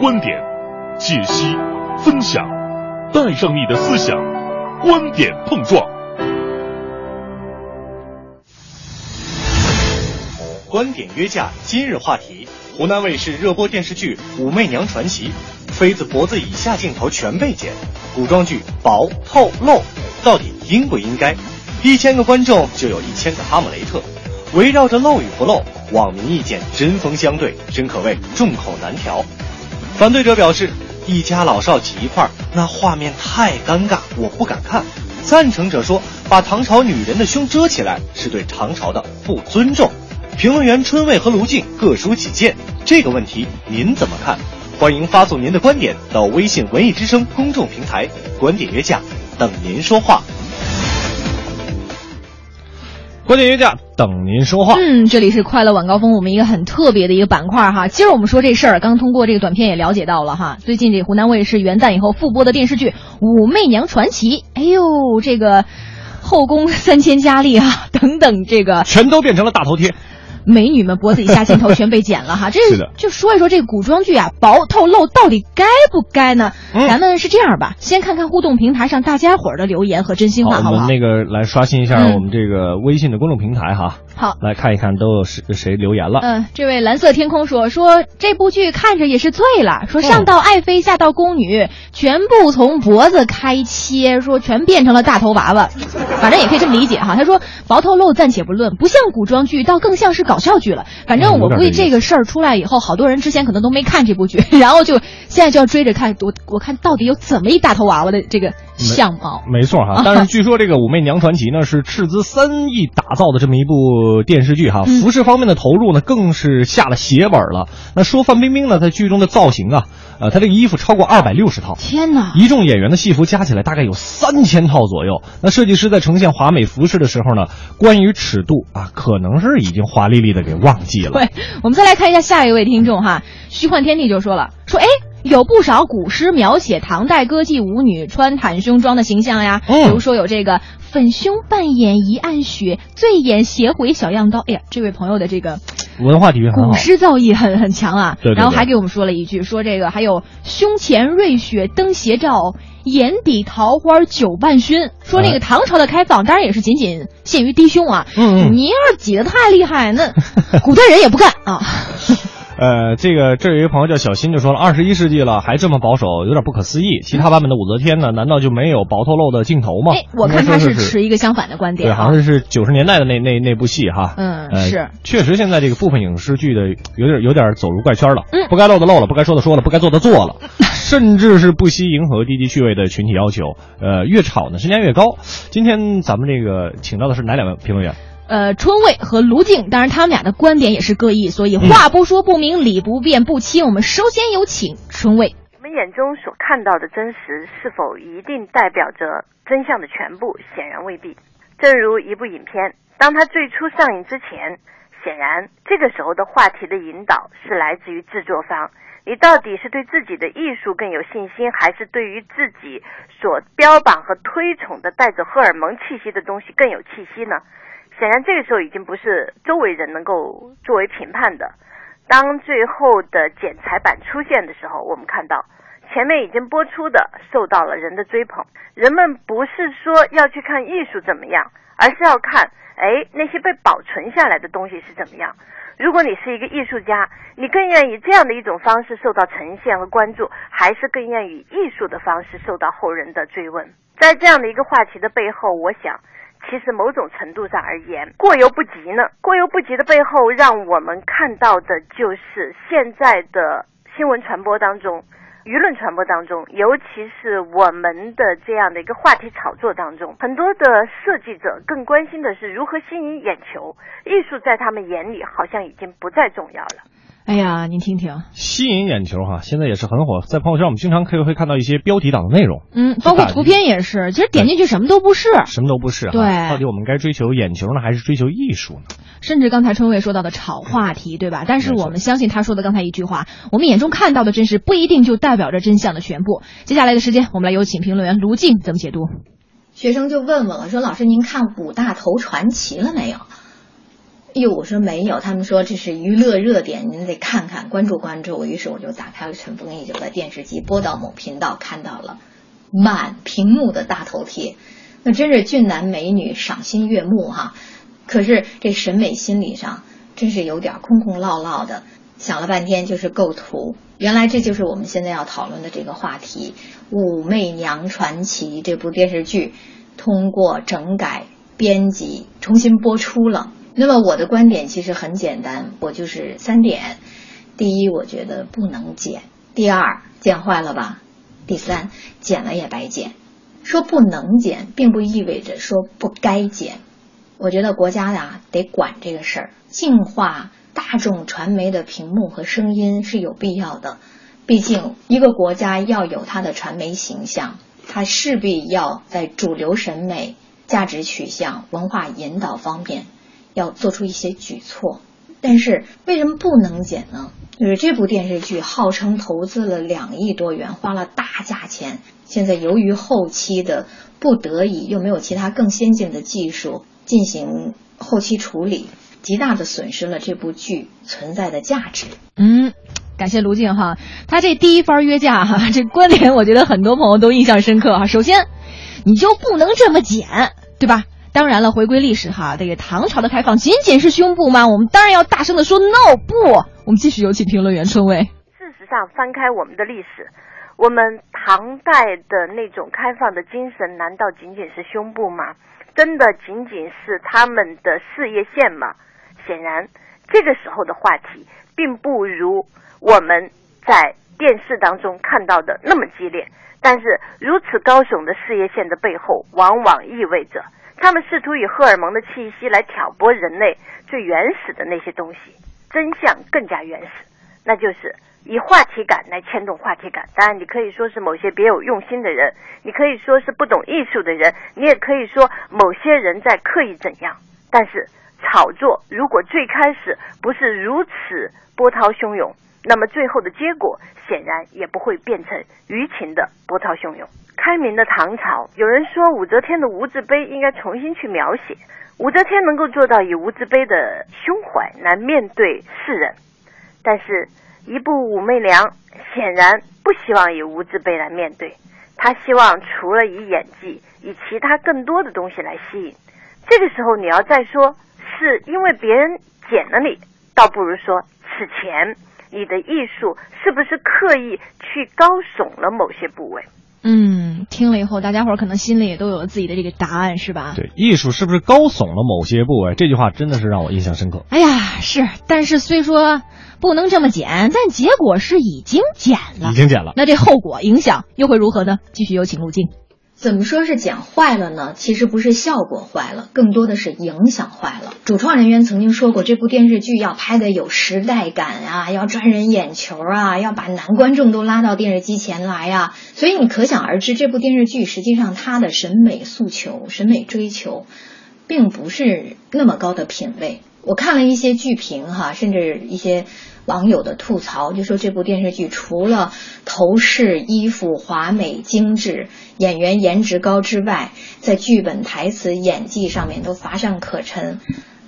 观点，解析、分享，带上你的思想，观点碰撞。观点约架，今日话题：湖南卫视热播电视剧《武媚娘传奇》，妃子脖子以下镜头全被剪。古装剧薄透露，到底应不应该？一千个观众就有一千个哈姆雷特，围绕着露与不露，网民意见针锋相对，真可谓众口难调。反对者表示，一家老少挤一块儿，那画面太尴尬，我不敢看。赞成者说，把唐朝女人的胸遮起来是对唐朝的不尊重。评论员春卫和卢静各抒己见，这个问题您怎么看？欢迎发送您的观点到微信“文艺之声”公众平台，观点约架，等您说话。观点约架，等您说话。嗯，这里是快乐晚高峰，我们一个很特别的一个板块哈。今儿我们说这事儿，刚通过这个短片也了解到了哈。最近这湖南卫视元旦以后复播的电视剧《武媚娘传奇》，哎呦，这个后宫三千佳丽啊，等等，这个全都变成了大头贴。美女们脖子以下镜头全被剪了哈，这是的，就说一说这个古装剧啊，薄透露到底该不该呢？咱们是这样吧，先看看互动平台上大家伙儿的留言和真心话，好不好？我们那个来刷新一下我们这个微信的公众平台哈。好，来看一看都有谁谁留言了。嗯，这位蓝色天空说说这部剧看着也是醉了，说上到爱妃下到宫女，全部从脖子开切，说全变成了大头娃娃，反正也可以这么理解哈。他说薄透露暂且不论，不像古装剧，倒更像是搞笑剧了。反正我估计这个事儿出来以后，好多人之前可能都没看这部剧，然后就现在就要追着看。我我看到底有怎么一大头娃娃的这个相貌？没错哈，但是据说这个《武媚娘传奇》呢是斥资三亿打造的这么一部。电视剧哈，服饰方面的投入呢，更是下了血本了。那说范冰冰呢，在剧中的造型啊，呃，她这个衣服超过二百六十套，天哪！一众演员的戏服加起来大概有三千套左右。那设计师在呈现华美服饰的时候呢，关于尺度啊，可能是已经华丽丽的给忘记了。对，我们再来看一下下一位听众哈，虚幻天地就说了，说哎。有不少古诗描写唐代歌妓舞女穿袒胸装的形象呀，比如说有这个粉胸半掩一暗雪，醉眼斜回小样刀。哎呀，这位朋友的这个文化底蕴古诗造诣很很强啊。对。然后还给我们说了一句，说这个还有胸前瑞雪灯斜照，眼底桃花酒半熏。说那个唐朝的开放，当然也是仅仅限于低胸啊。嗯嗯。你要是挤得太厉害，那 古代人也不干啊。呃，这个这有一个朋友叫小新就说了，二十一世纪了还这么保守，有点不可思议。其他版本的武则天呢，难道就没有薄透露的镜头吗？哎，我看他是持一个相反的观点。对，好像是九十年代的那那那部戏哈。嗯，是。确实，现在这个部分影视剧的有点有点走入怪圈了。嗯，不该露的露了，不该说的说了，不该做的做了，甚至是不惜迎合低级趣味的群体要求。呃，越吵呢，身价越高。今天咱们这个请到的是哪两位评论员？呃，春卫和卢静，当然他们俩的观点也是各异，所以话不说不明，理不辩不清。我们首先有请春卫。我们眼中所看到的真实，是否一定代表着真相的全部？显然未必。正如一部影片，当它最初上映之前，显然这个时候的话题的引导是来自于制作方。你到底是对自己的艺术更有信心，还是对于自己所标榜和推崇的带着荷尔蒙气息的东西更有气息呢？显然，这个时候已经不是周围人能够作为评判的。当最后的剪裁版出现的时候，我们看到前面已经播出的受到了人的追捧。人们不是说要去看艺术怎么样，而是要看，哎，那些被保存下来的东西是怎么样。如果你是一个艺术家，你更愿意这样的一种方式受到呈现和关注，还是更愿意艺术的方式受到后人的追问？在这样的一个话题的背后，我想。其实某种程度上而言，过犹不及呢。过犹不及的背后，让我们看到的就是现在的新闻传播当中、舆论传播当中，尤其是我们的这样的一个话题炒作当中，很多的设计者更关心的是如何吸引眼球。艺术在他们眼里好像已经不再重要了。哎呀，您听听，吸引眼球哈，现在也是很火。在朋友圈，我们经常可以会看到一些标题党的内容，嗯，包括图片也是。其实点进去什么都不是，什么都不是。对，到底我们该追求眼球呢，还是追求艺术呢？甚至刚才春卫说到的炒话题，对吧？但是我们相信他说的刚才一句话，我们眼中看到的真实不一定就代表着真相的全部。接下来的时间，我们来有请评论员卢静怎么解读。学生就问我了，说老师您看《五大头传奇》了没有？哎呦，我说没有，他们说这是娱乐热点，您得看看，关注关注。于是我就打开了尘封已久的电视机，播到某频道，看到了满屏幕的大头贴，那真是俊男美女，赏心悦目哈。可是这审美心理上真是有点空空落落的，想了半天就是构图。原来这就是我们现在要讨论的这个话题，《武媚娘传奇》这部电视剧通过整改、编辑重新播出了。那么我的观点其实很简单，我就是三点：第一，我觉得不能剪；第二，剪坏了吧；第三，剪了也白剪。说不能剪，并不意味着说不该剪。我觉得国家呀得管这个事儿，净化大众传媒的屏幕和声音是有必要的。毕竟一个国家要有它的传媒形象，它势必要在主流审美、价值取向、文化引导方面。要做出一些举措，但是为什么不能剪呢？就是这部电视剧号称投资了两亿多元，花了大价钱，现在由于后期的不得已，又没有其他更先进的技术进行后期处理，极大的损失了这部剧存在的价值。嗯，感谢卢静哈，他这第一番约架哈，这观点我觉得很多朋友都印象深刻哈。首先，你就不能这么剪，对吧？当然了，回归历史哈，这个唐朝的开放仅仅是胸部吗？我们当然要大声的说 no 不。我们继续有请评论员春薇。事实上，翻开我们的历史，我们唐代的那种开放的精神，难道仅仅是胸部吗？真的仅仅是他们的事业线吗？显然，这个时候的话题并不如我们在电视当中看到的那么激烈。但是，如此高耸的事业线的背后，往往意味着。他们试图以荷尔蒙的气息来挑拨人类最原始的那些东西，真相更加原始，那就是以话题感来牵动话题感。当然，你可以说是某些别有用心的人，你可以说是不懂艺术的人，你也可以说某些人在刻意怎样。但是，炒作如果最开始不是如此波涛汹涌，那么最后的结果显然也不会变成舆情的波涛汹涌。开明的唐朝，有人说武则天的无字碑应该重新去描写。武则天能够做到以无字碑的胸怀来面对世人，但是，一部武媚娘显然不希望以无字碑来面对，她希望除了以演技，以其他更多的东西来吸引。这个时候，你要再说是因为别人剪了你，倒不如说此前你的艺术是不是刻意去高耸了某些部位。嗯，听了以后，大家伙儿可能心里也都有了自己的这个答案，是吧？对，艺术是不是高耸了某些部位？这句话真的是让我印象深刻。哎呀，是，但是虽说不能这么剪，但结果是已经剪了，已经剪了。那这后果影响又会如何呢？继续有请陆静。怎么说是剪坏了呢？其实不是效果坏了，更多的是影响坏了。主创人员曾经说过，这部电视剧要拍的有时代感啊，要抓人眼球啊，要把男观众都拉到电视机前来呀。所以你可想而知，这部电视剧实际上它的审美诉求、审美追求，并不是那么高的品位。我看了一些剧评哈，甚至一些。网友的吐槽就说这部电视剧除了头饰、衣服华美精致、演员颜值高之外，在剧本、台词、演技上面都乏善可陈，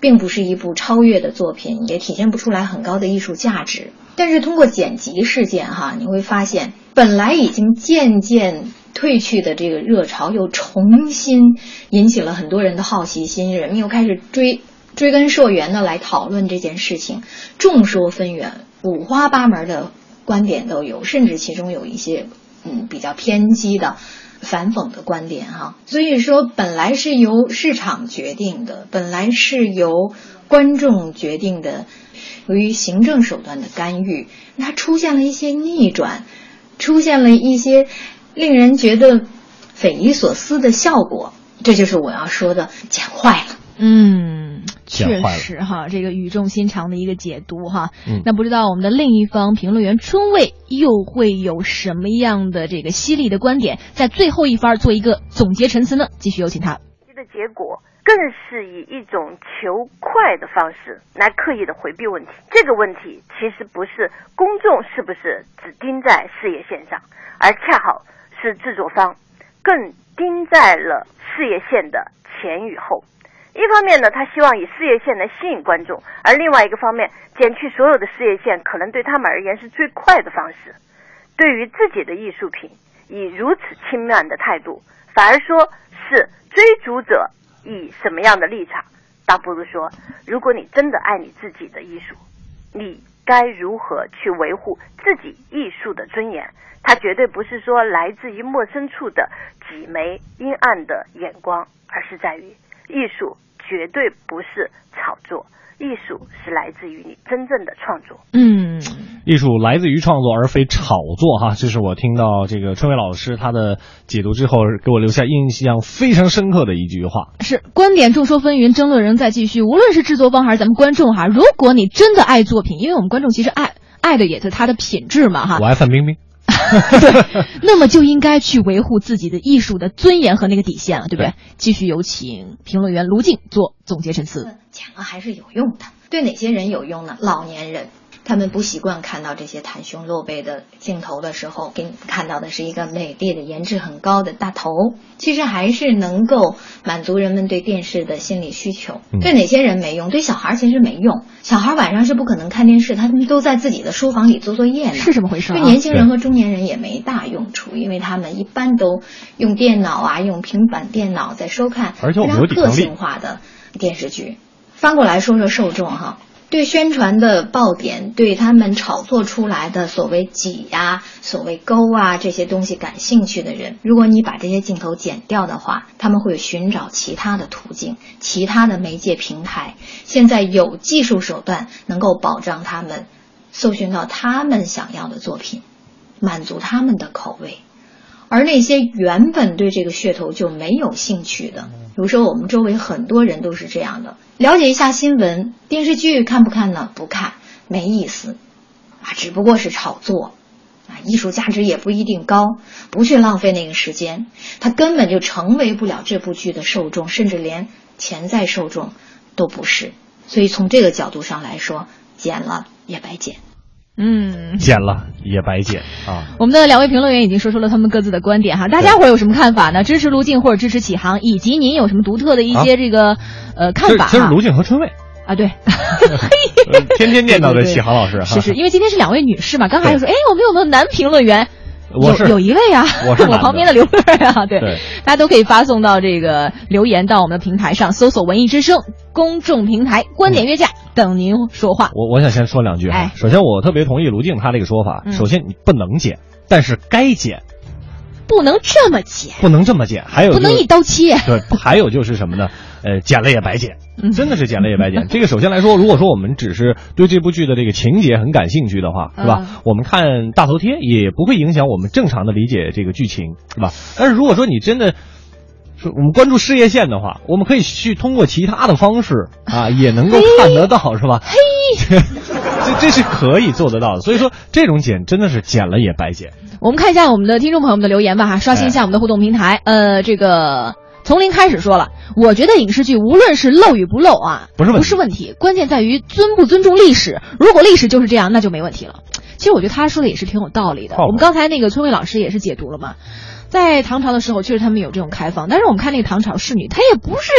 并不是一部超越的作品，也体现不出来很高的艺术价值。但是通过剪辑事件哈，你会发现本来已经渐渐退去的这个热潮又重新引起了很多人的好奇心，人们又开始追。追根溯源的来讨论这件事情，众说纷纭，五花八门的观点都有，甚至其中有一些嗯比较偏激的反讽的观点哈。所以说，本来是由市场决定的，本来是由观众决定的，由于行政手段的干预，它出现了一些逆转，出现了一些令人觉得匪夷所思的效果。这就是我要说的，剪坏了。嗯，确实哈，这个语重心长的一个解读哈。嗯，那不知道我们的另一方评论员春卫又会有什么样的这个犀利的观点，在最后一番做一个总结陈词呢？继续有请他。的结果更是以一种求快的方式来刻意的回避问题。这个问题其实不是公众是不是只盯在事业线上，而恰好是制作方更盯在了事业线的前与后。一方面呢，他希望以事业线来吸引观众，而另外一个方面，减去所有的事业线，可能对他们而言是最快的方式。对于自己的艺术品，以如此轻慢的态度，反而说是追逐者以什么样的立场，倒不如说，如果你真的爱你自己的艺术，你该如何去维护自己艺术的尊严？它绝对不是说来自于陌生处的几枚阴暗的眼光，而是在于艺术绝对不是炒作，艺术是来自于你真正的创作。嗯，艺术来自于创作，而非炒作，哈，这是我听到这个春伟老师他的解读之后，给我留下印象非常深刻的一句话。是观点众说纷纭，争论仍在继续。无论是制作方还是咱们观众哈，如果你真的爱作品，因为我们观众其实爱爱的也是它的品质嘛哈。我爱范冰冰。对，那么就应该去维护自己的艺术的尊严和那个底线了，对不对？继续有请评论员卢静做总结陈词。讲了还是有用的，对哪些人有用呢？老年人。他们不习惯看到这些袒胸露背的镜头的时候，给你看到的是一个美丽的、颜值很高的大头。其实还是能够满足人们对电视的心理需求。对哪些人没用？对小孩其实没用。小孩晚上是不可能看电视，他们都在自己的书房里做作业呢。是这么回事？对年轻人和中年人也没大用处，因为他们一般都用电脑啊，用平板电脑在收看非常个性化的电视剧。翻过来说说受众哈。对宣传的爆点，对他们炒作出来的所谓挤呀、所谓勾啊这些东西感兴趣的人，如果你把这些镜头剪掉的话，他们会寻找其他的途径、其他的媒介平台。现在有技术手段能够保障他们搜寻到他们想要的作品，满足他们的口味。而那些原本对这个噱头就没有兴趣的，比如说我们周围很多人都是这样的。了解一下新闻、电视剧看不看呢？不看，没意思，啊，只不过是炒作，啊，艺术价值也不一定高，不去浪费那个时间，他根本就成为不了这部剧的受众，甚至连潜在受众都不是。所以从这个角度上来说，剪了也白剪。嗯，剪了也白剪啊！我们的两位评论员已经说出了他们各自的观点哈，大家伙有什么看法呢？支持卢静或者支持启航，以及您有什么独特的一些这个呃看法？就是卢静和春卫啊，对，天天念叨的启航老师，是是，因为今天是两位女士嘛，刚才又说，哎，我们有没有男评论员？我有有一位啊，我是 我旁边的刘乐啊，对，大家都可以发送到这个留言到我们的平台上，搜索“文艺之声”公众平台，观点约架。等您说话，我我想先说两句哈。首先，我特别同意卢静他这个说法。首先，你不能剪，但是该剪，不能这么剪，不能这么剪。还有不能一刀切。对，还有就是什么呢？呃，剪了也白剪，真的是剪了也白剪。这个首先来说，如果说我们只是对这部剧的这个情节很感兴趣的话，是吧？我们看大头贴也不会影响我们正常的理解这个剧情，是吧？但是如果说你真的。是我们关注事业线的话，我们可以去通过其他的方式啊，也能够看得到，是吧？嘿，这这是可以做得到的。所以说，这种剪真的是剪了也白剪。我们看一下我们的听众朋友们的留言吧，哈，刷新一下我们的互动平台。呃，这个从零开始说了，我觉得影视剧无论是露与不露啊，不是不是问题，关键在于尊不尊重历史。如果历史就是这样，那就没问题了。其实我觉得他说的也是挺有道理的。我们刚才那个村委老师也是解读了嘛。在唐朝的时候，确实他们有这种开放，但是我们看那个唐朝侍女，她也不是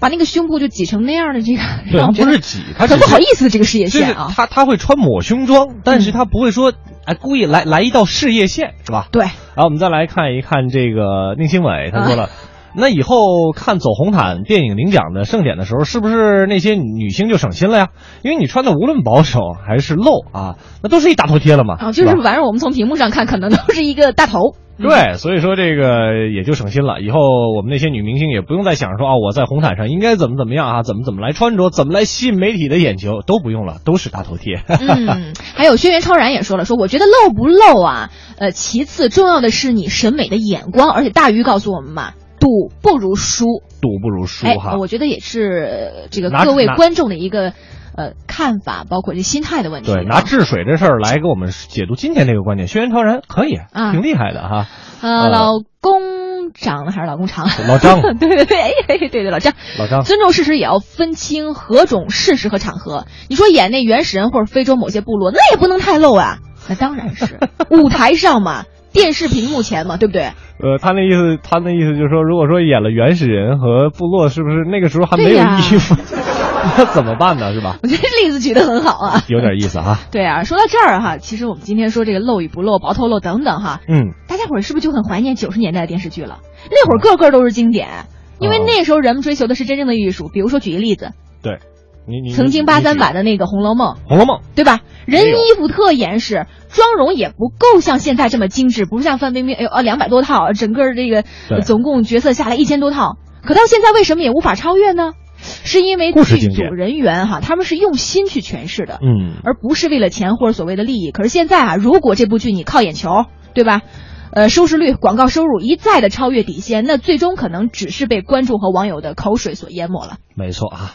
把那个胸部就挤成那样的这个，对，不是挤，她很不好意思的这个事业线啊。她她会穿抹胸装，但是她不会说哎故意来来一道事业线，是吧？对。然后我们再来看一看这个宁新伟，他说了，那以后看走红毯电影领奖的盛典的时候，是不是那些女星就省心了呀？因为你穿的无论保守还是露啊，那都是一大头贴了嘛。啊，就是反正我们从屏幕上看，可能都是一个大头。对，所以说这个也就省心了。以后我们那些女明星也不用再想说啊，我在红毯上应该怎么怎么样啊，怎么怎么来穿着，怎么来吸引媒体的眼球，都不用了，都是大头贴。嗯，还有轩辕超然也说了，说我觉得露不露啊，呃，其次重要的是你审美的眼光，而且大鱼告诉我们嘛，赌不如输，赌不如输哈。我觉得也是这个各位观众的一个。呃，看法包括这心态的问题。对，拿治水这事儿来给我们解读今天这个观点，轩辕超人可以啊，挺厉害的哈。呃，老公长还是老公长？老张。对对对，哎，对对，老张。老张。尊重事实也要分清何种事实和场合。你说演那原始人或者非洲某些部落，那也不能太露啊。那当然是 舞台上嘛，电视屏幕前嘛，对不对？呃，他那意思，他那意思就是说，如果说演了原始人和部落，是不是那个时候还没有衣服？那怎么办呢？是吧？我觉得例子举得很好啊，有点意思哈。对啊，说到这儿哈，其实我们今天说这个露与不露、薄透露等等哈，嗯，大家伙儿是不是就很怀念九十年代的电视剧了？那会儿个个都是经典，因为那时候人们追求的是真正的艺术。比如说举个例子，对，你你曾经八三版的那个《红楼梦》，《红楼梦》对吧？人衣服特严实，妆容也不够像现在这么精致，不是像范冰冰，哎呦啊两百多套，整个这个总共角色下来一千多套，可到现在为什么也无法超越呢？是因为剧组人员哈，他们是用心去诠释的，嗯，而不是为了钱或者所谓的利益。可是现在啊，如果这部剧你靠眼球，对吧？呃，收视率、广告收入一再的超越底线，那最终可能只是被观众和网友的口水所淹没了。没错啊。